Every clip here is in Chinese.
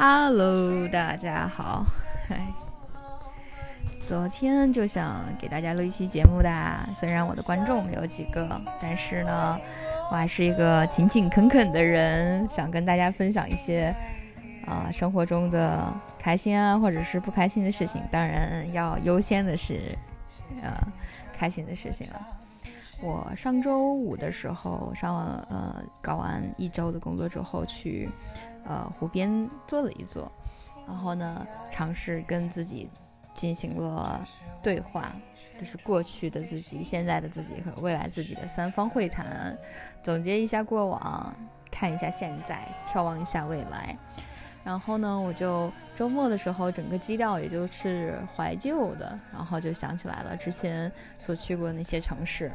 Hello，大家好。嗨，昨天就想给大家录一期节目的，虽然我的观众没有几个，但是呢，我还是一个勤勤恳恳的人，想跟大家分享一些啊生活中的开心啊，或者是不开心的事情。当然，要优先的是呃开心的事情了。我上周五的时候上完呃搞完一周的工作之后去。呃，湖边坐了一坐，然后呢，尝试跟自己进行了对话，就是过去的自己、现在的自己和未来自己的三方会谈，总结一下过往，看一下现在，眺望一下未来。然后呢，我就周末的时候，整个基调也就是怀旧的，然后就想起来了之前所去过那些城市。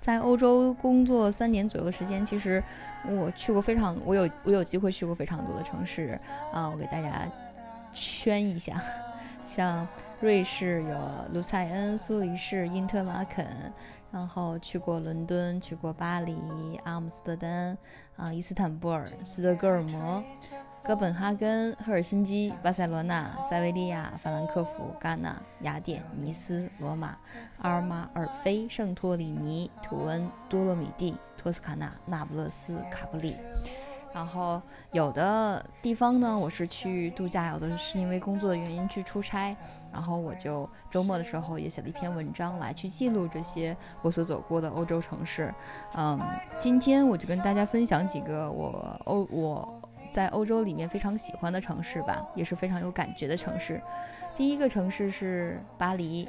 在欧洲工作三年左右的时间，其实我去过非常，我有我有机会去过非常多的城市啊，我给大家圈一下，像瑞士有卢塞恩、苏黎世、因特拉肯，然后去过伦敦，去过巴黎、阿姆斯特丹啊、伊斯坦布尔、斯德哥尔摩。哥本哈根、赫尔辛基、巴塞罗那、塞维利亚、法兰克福、戛纳、雅典、尼斯、罗马、阿尔马尔菲、圣托里尼、图恩、多洛米蒂、托斯卡纳、那不勒斯、卡布里。然后有的地方呢，我是去度假；有的是因为工作的原因去出差。然后我就周末的时候也写了一篇文章来去记录这些我所走过的欧洲城市。嗯，今天我就跟大家分享几个我欧我。在欧洲里面非常喜欢的城市吧，也是非常有感觉的城市。第一个城市是巴黎，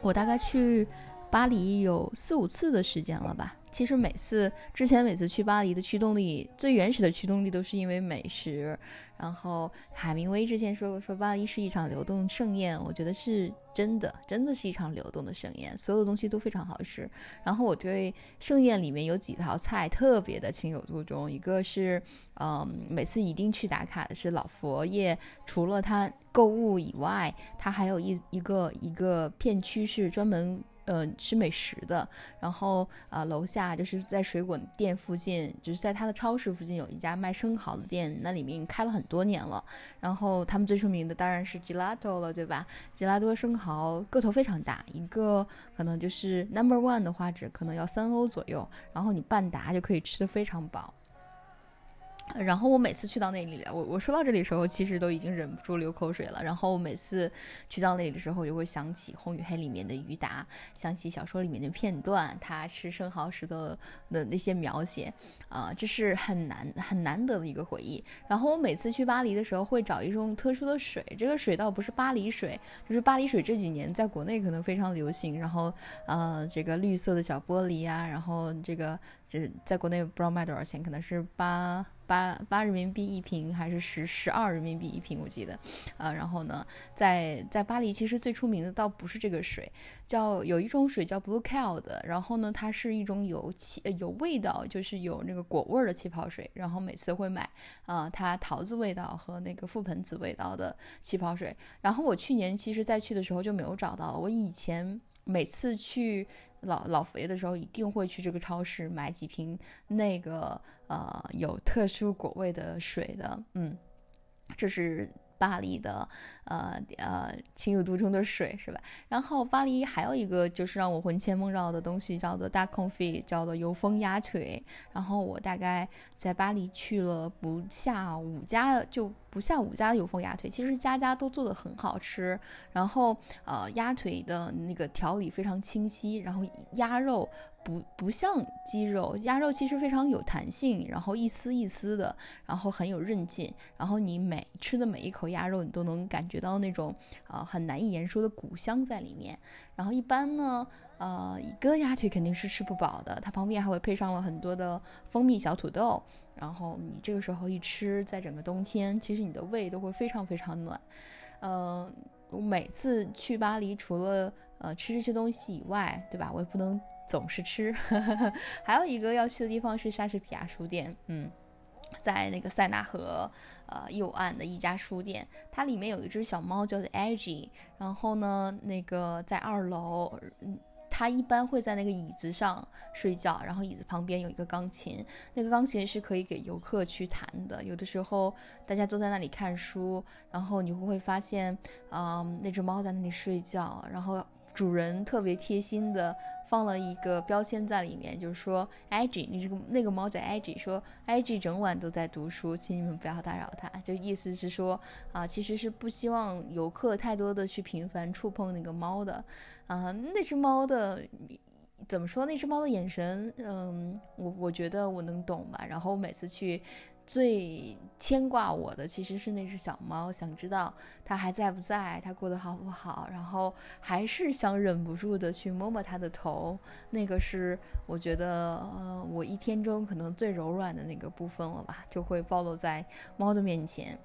我大概去巴黎有四五次的时间了吧。其实每次之前每次去巴黎的驱动力，最原始的驱动力都是因为美食。然后海明威之前说过，说巴黎是一场流动盛宴，我觉得是真的，真的是一场流动的盛宴，所有的东西都非常好吃。然后我对盛宴里面有几道菜特别的情有独钟，一个是，嗯，每次一定去打卡的是老佛爷，除了他购物以外，他还有一一个一个片区是专门。嗯，吃美食的，然后啊，楼下就是在水果店附近，就是在他的超市附近有一家卖生蚝的店，那里面开了很多年了。然后他们最出名的当然是 gelato 了，对吧？gelato 生蚝个头非常大，一个可能就是 number one 的话，只可能要三欧左右，然后你半打就可以吃的非常饱。然后我每次去到那里，我我说到这里的时候，其实都已经忍不住流口水了。然后每次去到那里的时候，就会想起《红与黑》里面的于达，想起小说里面的片段，他吃生蚝时的的那些描写，啊，这是很难很难得的一个回忆。然后我每次去巴黎的时候，会找一种特殊的水，这个水倒不是巴黎水，就是巴黎水这几年在国内可能非常流行。然后，呃，这个绿色的小玻璃啊，然后这个这在国内不知道卖多少钱，可能是八。八八人民币一瓶还是十十二人民币一瓶？我记得，呃，然后呢，在在巴黎其实最出名的倒不是这个水，叫有一种水叫 Blue Cloud，然后呢，它是一种有气呃有味道，就是有那个果味儿的气泡水，然后每次会买啊，它桃子味道和那个覆盆子味道的气泡水，然后我去年其实再去的时候就没有找到，我以前每次去。老老佛爷的时候，一定会去这个超市买几瓶那个呃有特殊果味的水的，嗯，这是。巴黎的，呃呃，情有独钟的水是吧？然后巴黎还有一个就是让我魂牵梦绕的东西，叫做大空飞，叫做油封鸭腿。然后我大概在巴黎去了不下五家，就不下五家的油封鸭腿，其实家家都做的很好吃。然后呃，鸭腿的那个条理非常清晰，然后鸭肉。不不像鸡肉，鸭肉其实非常有弹性，然后一丝一丝的，然后很有韧劲，然后你每吃的每一口鸭肉，你都能感觉到那种啊很难以言说的骨香在里面。然后一般呢，呃，一个鸭腿肯定是吃不饱的，它旁边还会配上了很多的蜂蜜小土豆，然后你这个时候一吃，在整个冬天，其实你的胃都会非常非常暖。嗯，我每次去巴黎，除了呃吃这些东西以外，对吧？我也不能。总是吃，还有一个要去的地方是莎士比亚书店，嗯，在那个塞纳河呃右岸的一家书店，它里面有一只小猫叫做 Aggie，然后呢，那个在二楼。它一般会在那个椅子上睡觉，然后椅子旁边有一个钢琴，那个钢琴是可以给游客去弹的。有的时候大家坐在那里看书，然后你会发现，嗯，那只猫在那里睡觉，然后主人特别贴心的。放了一个标签在里面，就是说，Ig，你这个那个猫叫 Ig，说 Ig 整晚都在读书，请你们不要打扰它。就意思是说，啊，其实是不希望游客太多的去频繁触碰那个猫的，啊，那只猫的。怎么说？那只猫的眼神，嗯，我我觉得我能懂吧。然后每次去，最牵挂我的其实是那只小猫，想知道它还在不在，它过得好不好。然后还是想忍不住的去摸摸它的头，那个是我觉得，呃，我一天中可能最柔软的那个部分了吧，就会暴露在猫的面前。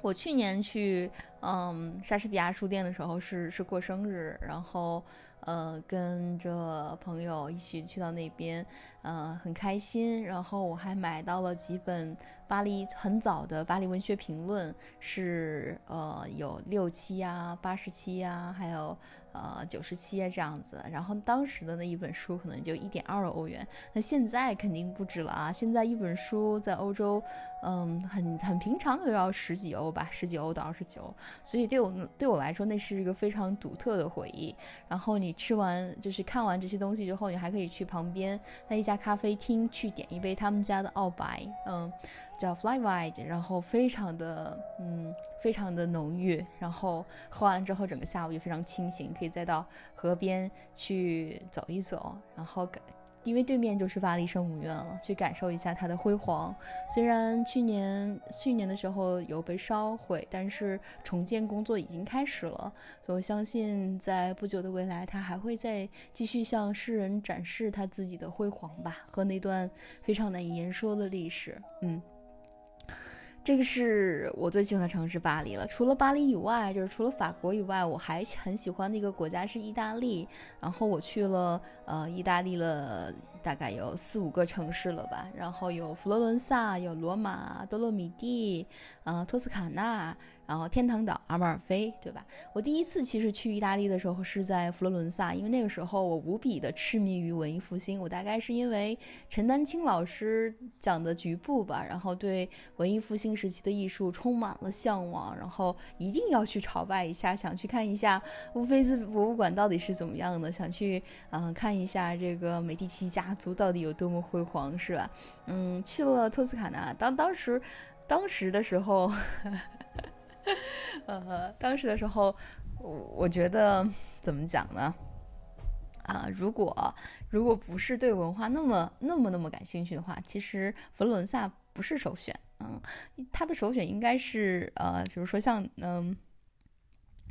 我去年去，嗯，莎士比亚书店的时候是是过生日，然后。呃，跟着朋友一起去到那边，呃，很开心。然后我还买到了几本巴黎很早的巴黎文学评论，是呃有六期呀、八十期呀，还有呃九十期啊这样子。然后当时的那一本书可能就一点二欧元，那现在肯定不止了啊！现在一本书在欧洲，嗯，很很平常都要十几欧吧，十几欧到二十九。所以对我对我来说，那是一个非常独特的回忆。然后你。吃完就是看完这些东西之后，你还可以去旁边那一家咖啡厅去点一杯他们家的澳白，嗯，叫 Fly Wide，然后非常的嗯非常的浓郁，然后喝完之后整个下午也非常清醒，可以再到河边去走一走，然后感。因为对面就是巴黎圣母院了，去感受一下它的辉煌。虽然去年去年的时候有被烧毁，但是重建工作已经开始了，所以我相信在不久的未来，它还会再继续向世人展示它自己的辉煌吧，和那段非常难以言说的历史。嗯。这个是我最喜欢的城市巴黎了。除了巴黎以外，就是除了法国以外，我还很喜欢的一个国家是意大利。然后我去了呃意大利了。大概有四五个城市了吧，然后有佛罗伦萨，有罗马、多洛米蒂，呃，托斯卡纳，然后天堂岛、阿马尔菲，对吧？我第一次其实去意大利的时候是在佛罗伦萨，因为那个时候我无比的痴迷于文艺复兴，我大概是因为陈丹青老师讲的局部吧，然后对文艺复兴时期的艺术充满了向往，然后一定要去朝拜一下，想去看一下乌菲兹博物馆到底是怎么样的，想去嗯看一下这个美第奇家。族到底有多么辉煌，是吧？嗯，去了托斯卡纳，当当时，当时的时候，呃，当时的时候，我觉得怎么讲呢？啊，如果如果不是对文化那么那么那么感兴趣的话，其实佛罗伦萨不是首选。嗯，他的首选应该是呃，比如说像嗯。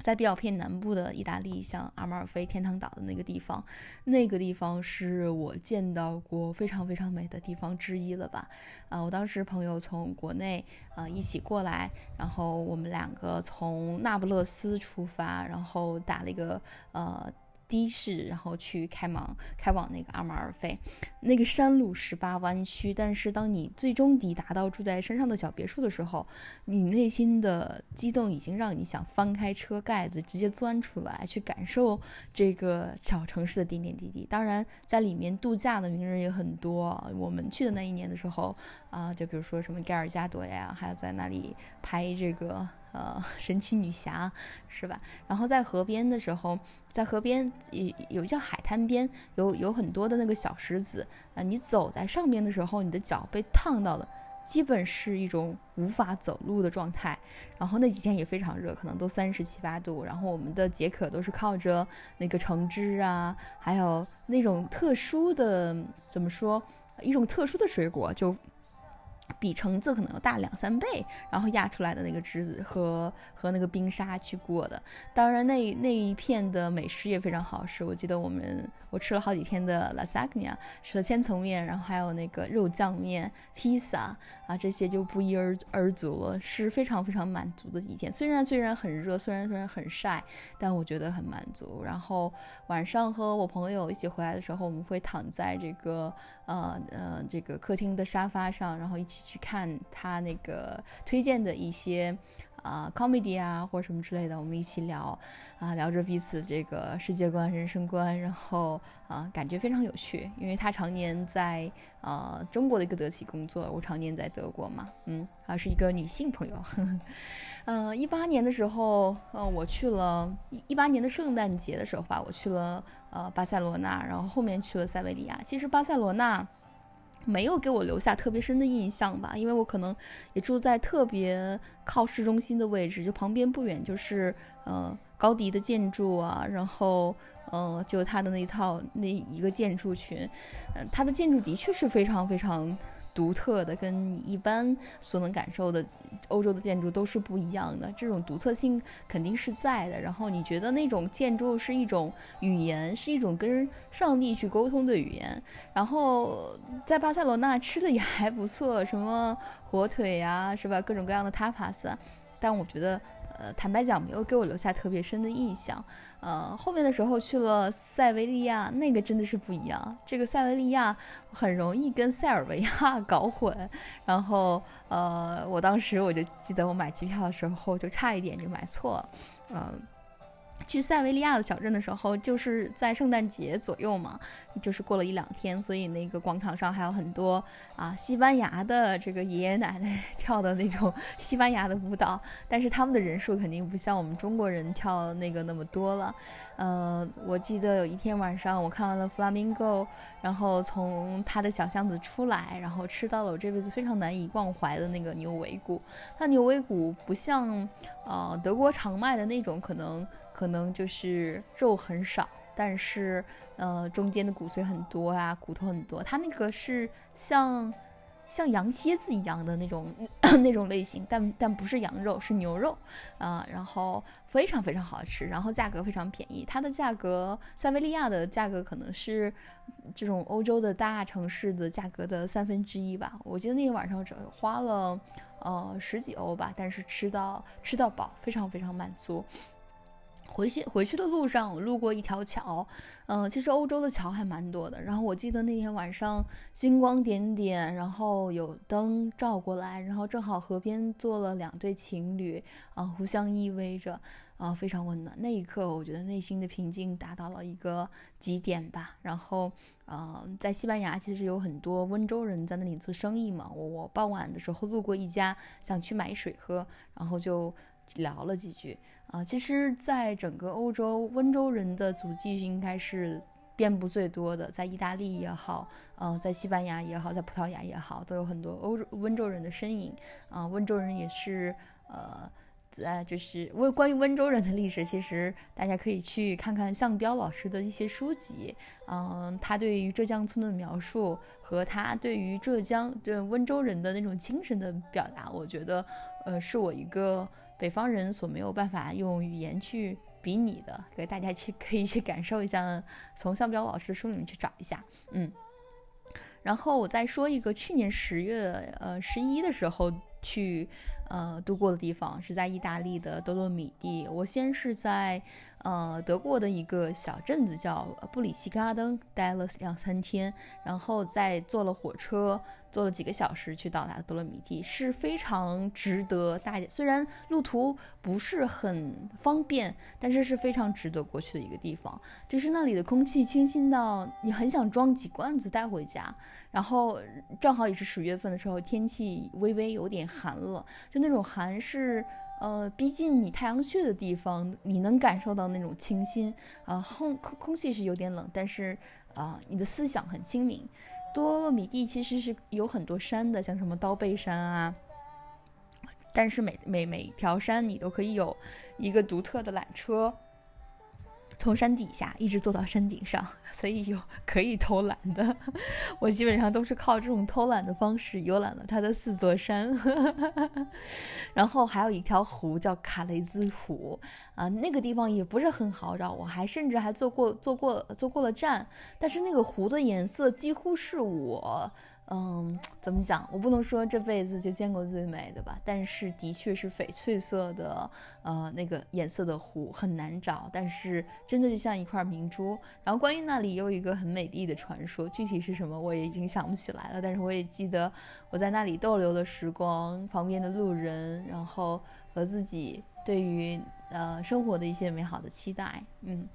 在比较偏南部的意大利，像阿马尔菲天堂岛的那个地方，那个地方是我见到过非常非常美的地方之一了吧？啊，我当时朋友从国内啊一起过来，然后我们两个从那不勒斯出发，然后打了一个呃。的士，然后去开往开往那个阿马尔菲，那个山路十八弯曲，但是当你最终抵达到住在山上的小别墅的时候，你内心的激动已经让你想翻开车盖子，直接钻出来去感受这个小城市的点点滴滴。当然，在里面度假的名人也很多。我们去的那一年的时候，啊，就比如说什么盖尔加朵呀，还有在那里拍这个。呃，神奇女侠是吧？然后在河边的时候，在河边有有叫海滩边，有有很多的那个小石子啊。你走在上边的时候，你的脚被烫到了，基本是一种无法走路的状态。然后那几天也非常热，可能都三十七八度。然后我们的解渴都是靠着那个橙汁啊，还有那种特殊的怎么说，一种特殊的水果就。比橙子可能要大两三倍，然后压出来的那个汁子和和那个冰沙去过的。当然，那那一片的美食也非常好吃。我记得我们我吃了好几天的 lasagna，吃了千层面，然后还有那个肉酱面、披萨啊，这些就不一而而足了，是非常非常满足的几天。虽然虽然很热，虽然虽然很晒，但我觉得很满足。然后晚上和我朋友一起回来的时候，我们会躺在这个呃呃这个客厅的沙发上，然后一起。去看他那个推荐的一些。啊，comedy 啊，或者什么之类的，我们一起聊，啊，聊着彼此这个世界观、人生观，然后啊，感觉非常有趣。因为他常年在呃中国的一个德企工作，我常年在德国嘛，嗯，啊是一个女性朋友。嗯，一八年的时候，嗯，我去了，一八年的圣诞节的时候吧，我去了呃巴塞罗那，然后后面去了塞维利亚。其实巴塞罗那。没有给我留下特别深的印象吧，因为我可能也住在特别靠市中心的位置，就旁边不远就是呃高迪的建筑啊，然后嗯就他的那一套那一个建筑群，嗯，他的建筑的确是非常非常。独特的，跟你一般所能感受的欧洲的建筑都是不一样的。这种独特性肯定是在的。然后你觉得那种建筑是一种语言，是一种跟上帝去沟通的语言。然后在巴塞罗那吃的也还不错，什么火腿呀，是吧？各种各样的 tapas。但我觉得。呃，坦白讲，没有给我留下特别深的印象。呃，后面的时候去了塞维利亚，那个真的是不一样。这个塞维利亚很容易跟塞尔维亚 搞混。然后，呃，我当时我就记得我买机票的时候就差一点就买错了。嗯。去塞维利亚的小镇的时候，就是在圣诞节左右嘛，就是过了一两天，所以那个广场上还有很多啊西班牙的这个爷爷奶奶 跳的那种西班牙的舞蹈，但是他们的人数肯定不像我们中国人跳那个那么多了。呃，我记得有一天晚上我看完了弗拉明戈，然后从他的小巷子出来，然后吃到了我这辈子非常难以忘怀的那个牛尾骨。那牛尾骨不像呃德国常卖的那种，可能。可能就是肉很少，但是呃中间的骨髓很多啊，骨头很多。它那个是像像羊蝎子一样的那种 那种类型，但但不是羊肉，是牛肉啊。然后非常非常好吃，然后价格非常便宜。它的价格，塞维利亚的价格可能是这种欧洲的大城市的价格的三分之一吧。我记得那天晚上只花了呃十几欧吧，但是吃到吃到饱，非常非常满足。回去回去的路上，我路过一条桥，嗯，其实欧洲的桥还蛮多的。然后我记得那天晚上星光点点，然后有灯照过来，然后正好河边坐了两对情侣，啊，互相依偎着，啊，非常温暖。那一刻，我觉得内心的平静达到了一个极点吧。然后，呃，在西班牙其实有很多温州人在那里做生意嘛。我我傍晚的时候路过一家，想去买水喝，然后就。聊了几句啊，其实，在整个欧洲，温州人的足迹应该是遍布最多的，在意大利也好，呃，在西班牙也好，在葡萄牙也好，都有很多欧洲温州人的身影啊。温州人也是，呃，在就是温关于温州人的历史，其实大家可以去看看向彪老师的一些书籍，嗯，他对于浙江村的描述和他对于浙江对温州人的那种精神的表达，我觉得，呃，是我一个。北方人所没有办法用语言去比拟的，给大家去 可以去感受一下，从向彪老师的书里面去找一下，嗯。然后我再说一个去年十月呃十一的时候去呃度过的地方，是在意大利的多洛米蒂。我先是在。呃，德国的一个小镇子叫布里希嘎登，待了两三天，然后再坐了火车，坐了几个小时去到达多洛米蒂，是非常值得大家。虽然路途不是很方便，但是是非常值得过去的一个地方。就是那里的空气清新到你很想装几罐子带回家，然后正好也是十月份的时候，天气微微有点寒了，就那种寒是。呃，逼近你太阳穴的地方，你能感受到那种清新啊，空空空气是有点冷，但是啊，你的思想很清明。多洛米蒂其实是有很多山的，像什么刀背山啊，但是每每每条山你都可以有一个独特的缆车。从山底下一直坐到山顶上，所以有可以偷懒的。我基本上都是靠这种偷懒的方式游览了它的四座山。然后还有一条湖叫卡雷兹湖啊，那个地方也不是很好找，我还甚至还坐过坐过坐过了站，但是那个湖的颜色几乎是我。嗯，怎么讲？我不能说这辈子就见过最美的吧，但是的确是翡翠色的，呃，那个颜色的湖很难找，但是真的就像一块明珠。然后关于那里有一个很美丽的传说，具体是什么我也已经想不起来了，但是我也记得我在那里逗留的时光，旁边的路人，然后和自己对于呃生活的一些美好的期待，嗯。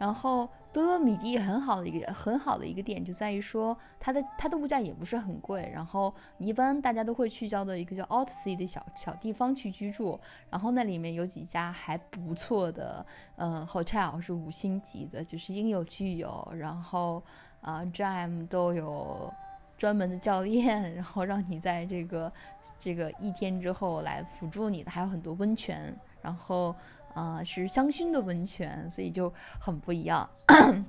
然后多多米蒂很好的一个很好的一个点就在于说它的它的物价也不是很贵，然后一般大家都会聚焦的一个叫 o u t s e a 的小小地方去居住，然后那里面有几家还不错的呃 hotel 是五星级的，就是应有俱有，然后啊 Jam 都有专门的教练，然后让你在这个这个一天之后来辅助你的，还有很多温泉，然后。啊，是香薰的温泉，所以就很不一样。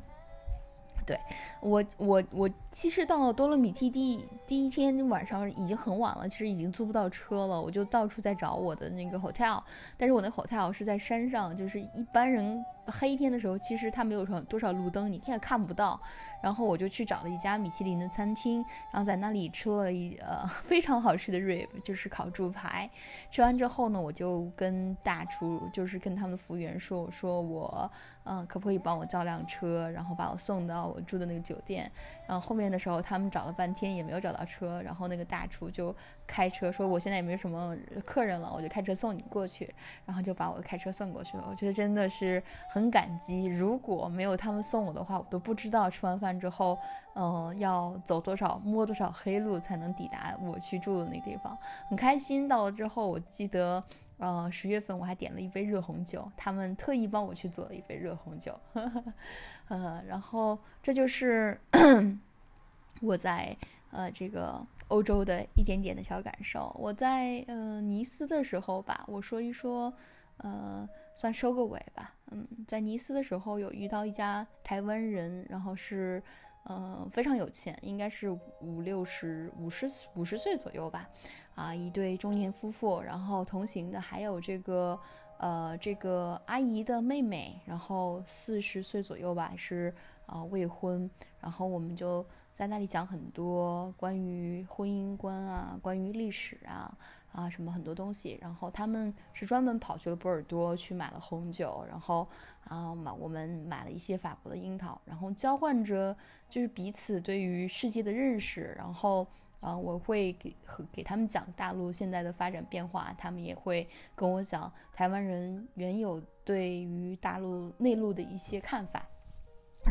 对我，我，我其实到了多洛米蒂第第一天晚上已经很晚了，其实已经租不到车了，我就到处在找我的那个 hotel，但是我那 hotel 是在山上，就是一般人。黑天的时候，其实它没有什多少路灯，你看看不到。然后我就去找了一家米其林的餐厅，然后在那里吃了一呃非常好吃的 rib，就是烤猪排。吃完之后呢，我就跟大厨，就是跟他们的服务员说，我说我嗯可不可以帮我叫辆车，然后把我送到我住的那个酒店。然后面的时候，他们找了半天也没有找到车，然后那个大厨就开车说，我现在也没什么客人了，我就开车送你过去，然后就把我开车送过去了。我觉得真的是很。很感激，如果没有他们送我的话，我都不知道吃完饭之后，嗯，要走多少、摸多少黑路才能抵达我去住的那个地方。很开心，到了之后，我记得，呃，十月份我还点了一杯热红酒，他们特意帮我去做了一杯热红酒，呃，然后这就是 我在呃这个欧洲的一点点的小感受。我在呃尼斯的时候吧，我说一说。呃，算收个尾吧。嗯，在尼斯的时候有遇到一家台湾人，然后是，嗯，非常有钱，应该是五六十、五十五十岁左右吧。啊，一对中年夫妇，然后同行的还有这个，呃，这个阿姨的妹妹，然后四十岁左右吧，是啊未婚。然后我们就在那里讲很多关于婚姻观啊，关于历史啊。啊，什么很多东西，然后他们是专门跑去了波尔多去买了红酒，然后啊买我们买了一些法国的樱桃，然后交换着就是彼此对于世界的认识，然后啊我会给给他们讲大陆现在的发展变化，他们也会跟我讲台湾人原有对于大陆内陆的一些看法，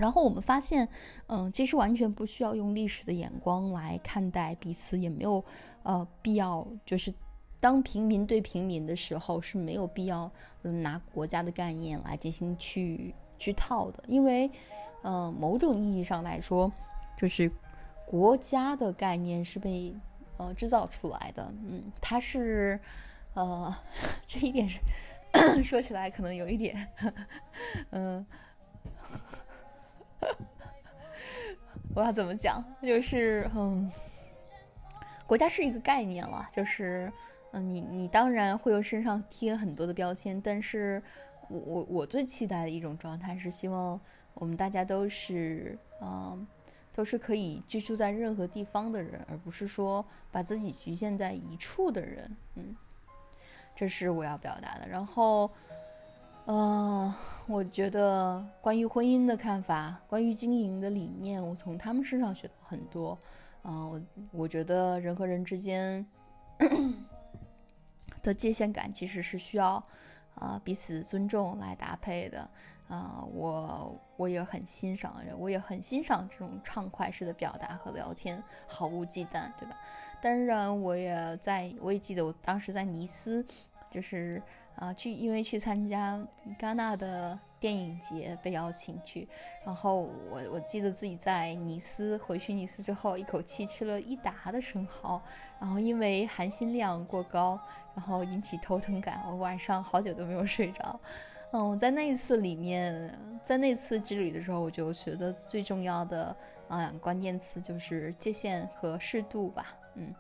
然后我们发现，嗯，其实完全不需要用历史的眼光来看待彼此，也没有呃必要就是。当平民对平民的时候是没有必要拿国家的概念来进行去去套的，因为，呃，某种意义上来说，就是国家的概念是被呃制造出来的，嗯，它是，呃，这一点是 说起来可能有一点，嗯，我要怎么讲？就是嗯，国家是一个概念了，就是。嗯，你你当然会有身上贴很多的标签，但是我我我最期待的一种状态是希望我们大家都是嗯，都是可以居住在任何地方的人，而不是说把自己局限在一处的人。嗯，这是我要表达的。然后，呃，我觉得关于婚姻的看法，关于经营的理念，我从他们身上学到很多。嗯，我我觉得人和人之间。的界限感其实是需要，啊，彼此尊重来搭配的，啊，我我也很欣赏，我也很欣赏这种畅快式的表达和聊天，毫无忌惮，对吧？当然，我也在，我也记得我当时在尼斯，就是啊，去因为去参加戛纳的。电影节被邀请去，然后我我记得自己在尼斯回去尼斯之后，一口气吃了一打的生蚝，然后因为含锌量过高，然后引起头疼感，我晚上好久都没有睡着。嗯，我在那一次里面，在那次之旅的时候，我就觉得最重要的啊关键词就是界限和适度吧。嗯，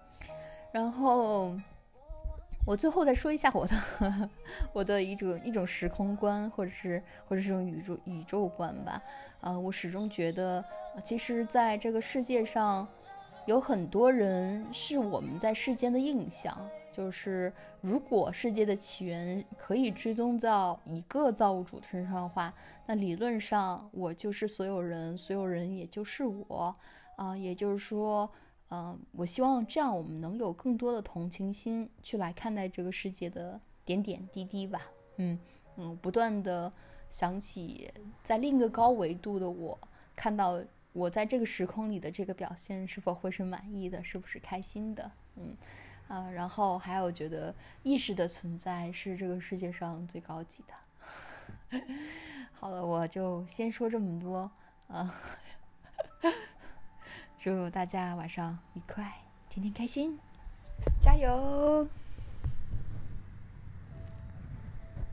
然后。我最后再说一下我的 我的一种一种时空观，或者是或者是种宇宙宇宙观吧。啊，我始终觉得，其实在这个世界上，有很多人是我们在世间的印象。就是如果世界的起源可以追踪到一个造物主身上的话，那理论上我就是所有人，所有人也就是我。啊，也就是说，嗯，我希望这样我们能有更多的同情心去来看待这个世界的点点滴滴吧。嗯嗯，不断的想起在另一个高维度的我，看到我在这个时空里的这个表现是否会是满意的，是不是开心的？嗯啊，然后还有觉得意识的存在是这个世界上最高级的。好了，我就先说这么多啊。祝大家晚上愉快，天天开心，加油！